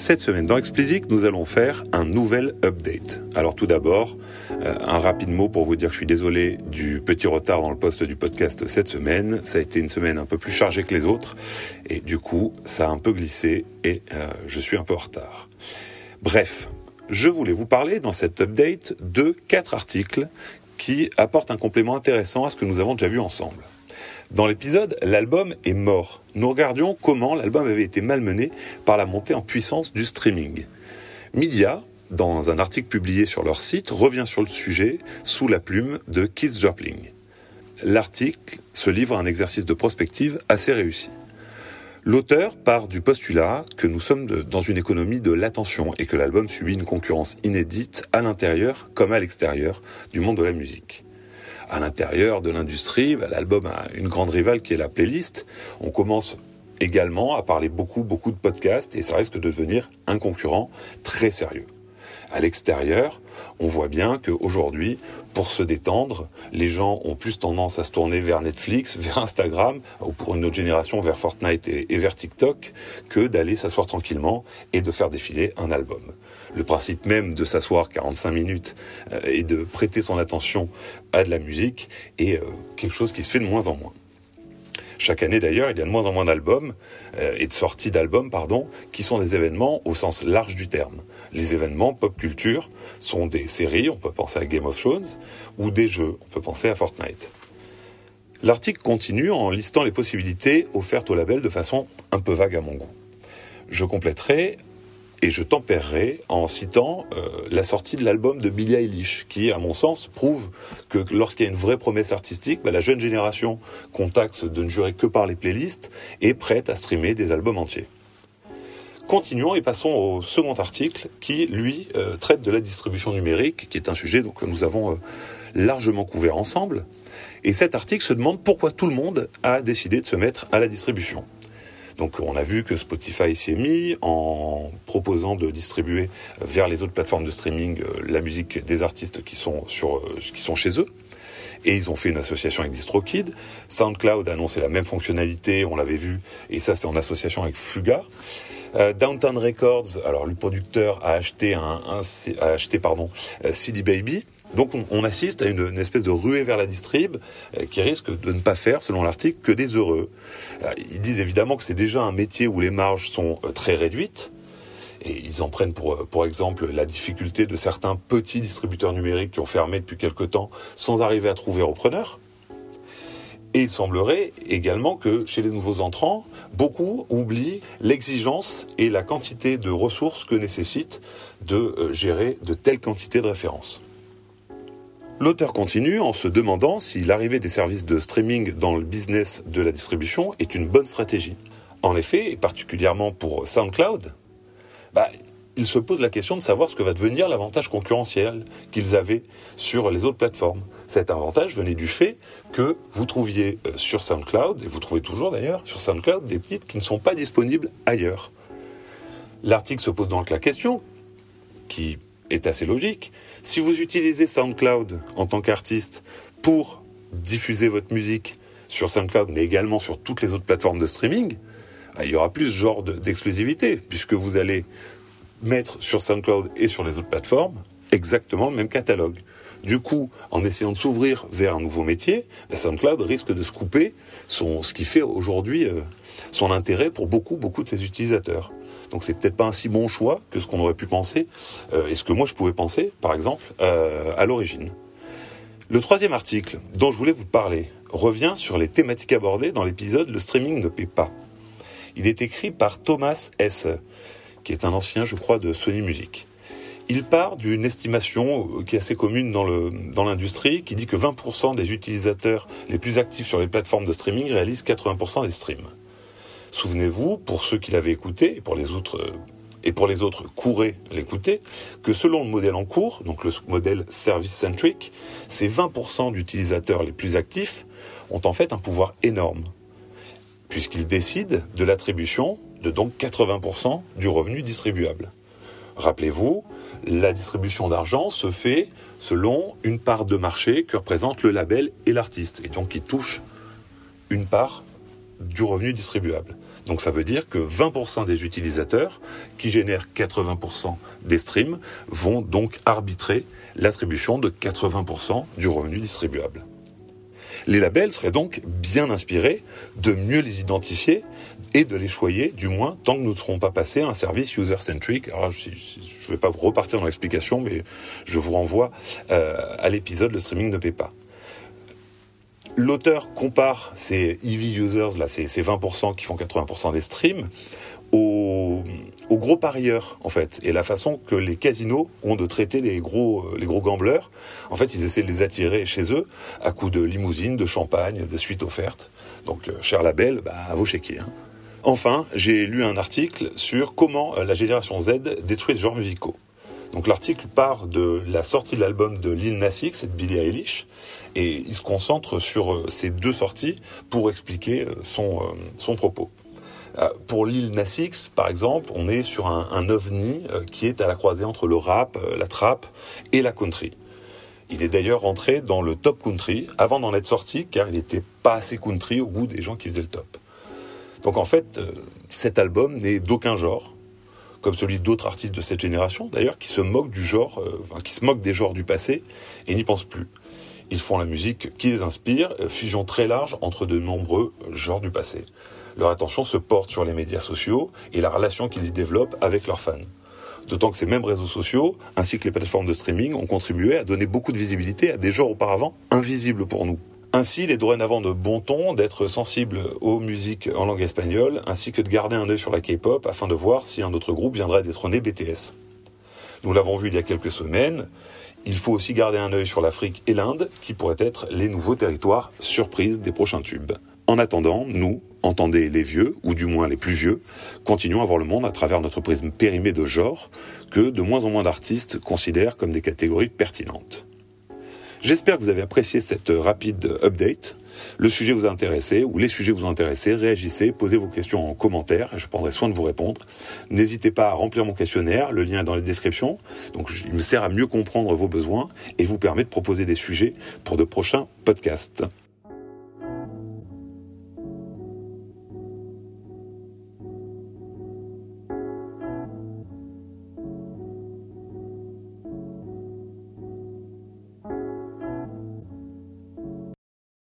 Cette semaine dans Explicit, nous allons faire un nouvel update. Alors tout d'abord, euh, un rapide mot pour vous dire que je suis désolé du petit retard dans le poste du podcast cette semaine. Ça a été une semaine un peu plus chargée que les autres et du coup, ça a un peu glissé et euh, je suis un peu en retard. Bref, je voulais vous parler dans cet update de quatre articles qui apportent un complément intéressant à ce que nous avons déjà vu ensemble. Dans l'épisode, l'album est mort. Nous regardions comment l'album avait été malmené par la montée en puissance du streaming. Media, dans un article publié sur leur site, revient sur le sujet sous la plume de Keith Jopling. L'article se livre à un exercice de prospective assez réussi. L'auteur part du postulat que nous sommes dans une économie de l'attention et que l'album subit une concurrence inédite à l'intérieur comme à l'extérieur du monde de la musique à l'intérieur de l'industrie, bah, l'album a une grande rivale qui est la playlist. On commence également à parler beaucoup, beaucoup de podcasts et ça risque de devenir un concurrent très sérieux. À l'extérieur, on voit bien qu'aujourd'hui, pour se détendre, les gens ont plus tendance à se tourner vers Netflix, vers Instagram, ou pour une autre génération vers Fortnite et, vers TikTok, que d'aller s'asseoir tranquillement et de faire défiler un album le principe même de s'asseoir 45 minutes euh, et de prêter son attention à de la musique est euh, quelque chose qui se fait de moins en moins. Chaque année d'ailleurs, il y a de moins en moins d'albums euh, et de sorties d'albums, pardon, qui sont des événements au sens large du terme. Les événements pop culture sont des séries, on peut penser à Game of Thrones, ou des jeux, on peut penser à Fortnite. L'article continue en listant les possibilités offertes au label de façon un peu vague à mon goût. Je compléterai et je tempérerai en citant euh, la sortie de l'album de Billie Eilish, qui, à mon sens, prouve que lorsqu'il y a une vraie promesse artistique, bah, la jeune génération qu'on taxe de ne jurer que par les playlists est prête à streamer des albums entiers. Continuons et passons au second article qui, lui, euh, traite de la distribution numérique, qui est un sujet que nous avons euh, largement couvert ensemble. Et cet article se demande pourquoi tout le monde a décidé de se mettre à la distribution. Donc on a vu que Spotify s'y est mis en proposant de distribuer vers les autres plateformes de streaming euh, la musique des artistes qui sont, sur, euh, qui sont chez eux. Et ils ont fait une association avec DistroKid. SoundCloud a annoncé la même fonctionnalité, on l'avait vu, et ça c'est en association avec Fuga. Euh, Downtown Records, alors le producteur a acheté un, un a acheté pardon CD Baby, donc on, assiste à une, espèce de ruée vers la distrib euh, qui risque de ne pas faire, selon l'article, que des heureux. Euh, ils disent évidemment que c'est déjà un métier où les marges sont euh, très réduites. Et ils en prennent pour, pour exemple la difficulté de certains petits distributeurs numériques qui ont fermé depuis quelque temps sans arriver à trouver repreneur. Et il semblerait également que chez les nouveaux entrants, beaucoup oublient l'exigence et la quantité de ressources que nécessite de gérer de telles quantités de références. L'auteur continue en se demandant si l'arrivée des services de streaming dans le business de la distribution est une bonne stratégie. En effet, et particulièrement pour SoundCloud, bah, il se pose la question de savoir ce que va devenir l'avantage concurrentiel qu'ils avaient sur les autres plateformes. Cet avantage venait du fait que vous trouviez euh, sur SoundCloud, et vous trouvez toujours d'ailleurs sur SoundCloud, des titres qui ne sont pas disponibles ailleurs. L'article se pose donc la question, qui est assez logique. Si vous utilisez SoundCloud en tant qu'artiste pour diffuser votre musique sur SoundCloud, mais également sur toutes les autres plateformes de streaming, bah, il y aura plus ce genre d'exclusivité, puisque vous allez mettre sur SoundCloud et sur les autres plateformes exactement le même catalogue. Du coup, en essayant de s'ouvrir vers un nouveau métier, bah, SoundCloud risque de se couper son, ce qui fait aujourd'hui euh, son intérêt pour beaucoup, beaucoup de ses utilisateurs. Donc c'est peut-être pas un si bon choix que ce qu'on aurait pu penser, euh, et ce que moi je pouvais penser, par exemple, euh, à l'origine. Le troisième article dont je voulais vous parler revient sur les thématiques abordées dans l'épisode Le streaming ne paie pas. Il est écrit par Thomas S., qui est un ancien, je crois, de Sony Music. Il part d'une estimation euh, qui est assez commune dans l'industrie, dans qui dit que 20% des utilisateurs les plus actifs sur les plateformes de streaming réalisent 80% des streams. Souvenez-vous, pour ceux qui l'avaient écouté, et pour les autres, euh, et pour les autres, courez l'écouter, que selon le modèle en cours, donc le modèle service-centric, ces 20% d'utilisateurs les plus actifs ont en fait un pouvoir énorme, puisqu'ils décident de l'attribution de donc 80% du revenu distribuable. Rappelez-vous, la distribution d'argent se fait selon une part de marché que représente le label et l'artiste, et donc qui touche une part du revenu distribuable. Donc ça veut dire que 20% des utilisateurs, qui génèrent 80% des streams, vont donc arbitrer l'attribution de 80% du revenu distribuable. Les labels seraient donc bien inspirés de mieux les identifier et de les choyer, du moins tant que nous ne serons pas passés à un service user-centric. Alors, je ne vais pas repartir dans l'explication, mais je vous renvoie euh, à l'épisode Le streaming ne paie pas. L'auteur compare ces EV users, là, ces, 20% qui font 80% des streams, aux, gros parieurs, en fait, et la façon que les casinos ont de traiter les gros, les gros gamblers. En fait, ils essaient de les attirer chez eux à coups de limousines, de champagne, de suites offertes. Donc, euh, cher label, bah, à vos chéquiers. Hein. Enfin, j'ai lu un article sur comment euh, la génération Z détruit les genres musicaux. Donc l'article part de la sortie de l'album de Lil Nas X et de Billie Eilish et il se concentre sur euh, ces deux sorties pour expliquer euh, son, son propos. Pour Lil Nas X, par exemple, on est sur un, ovni qui est à la croisée entre le rap, la trap et la country. Il est d'ailleurs rentré dans le top country avant d'en être sorti car il n'était pas assez country au goût des gens qui faisaient le top. Donc en fait, euh, cet album n'est d'aucun genre, comme celui d'autres artistes de cette génération d'ailleurs, qui se moquent du genre, euh, qui se moquent des genres du passé et n'y pensent plus. Ils font la musique qui les inspire, euh, fusion très large entre de nombreux genres du passé. Leur attention se porte sur les médias sociaux et la relation qu'ils y développent avec leurs fans. D'autant que ces mêmes réseaux sociaux, ainsi que les plateformes de streaming, ont contribué à donner beaucoup de visibilité à des genres auparavant invisibles pour nous. Ainsi, il est dorénavant de bon ton d'être sensible aux musiques en langue espagnole, ainsi que de garder un œil sur la K-pop afin de voir si un autre groupe viendrait détrôner BTS. Nous l'avons vu il y a quelques semaines, il faut aussi garder un œil sur l'Afrique et l'Inde, qui pourraient être les nouveaux territoires surprises des prochains tubes. En attendant, nous, entendez les vieux, ou du moins les plus vieux, continuons à voir le monde à travers notre prisme périmé de genre, que de moins en moins d'artistes considèrent comme des catégories pertinentes. J'espère que vous avez apprécié cette rapide update. Le sujet vous a intéressé ou les sujets vous ont intéressé, réagissez, posez vos questions en commentaire, je prendrai soin de vous répondre. N'hésitez pas à remplir mon questionnaire, le lien est dans les descriptions. Donc il me sert à mieux comprendre vos besoins et vous permet de proposer des sujets pour de prochains podcasts.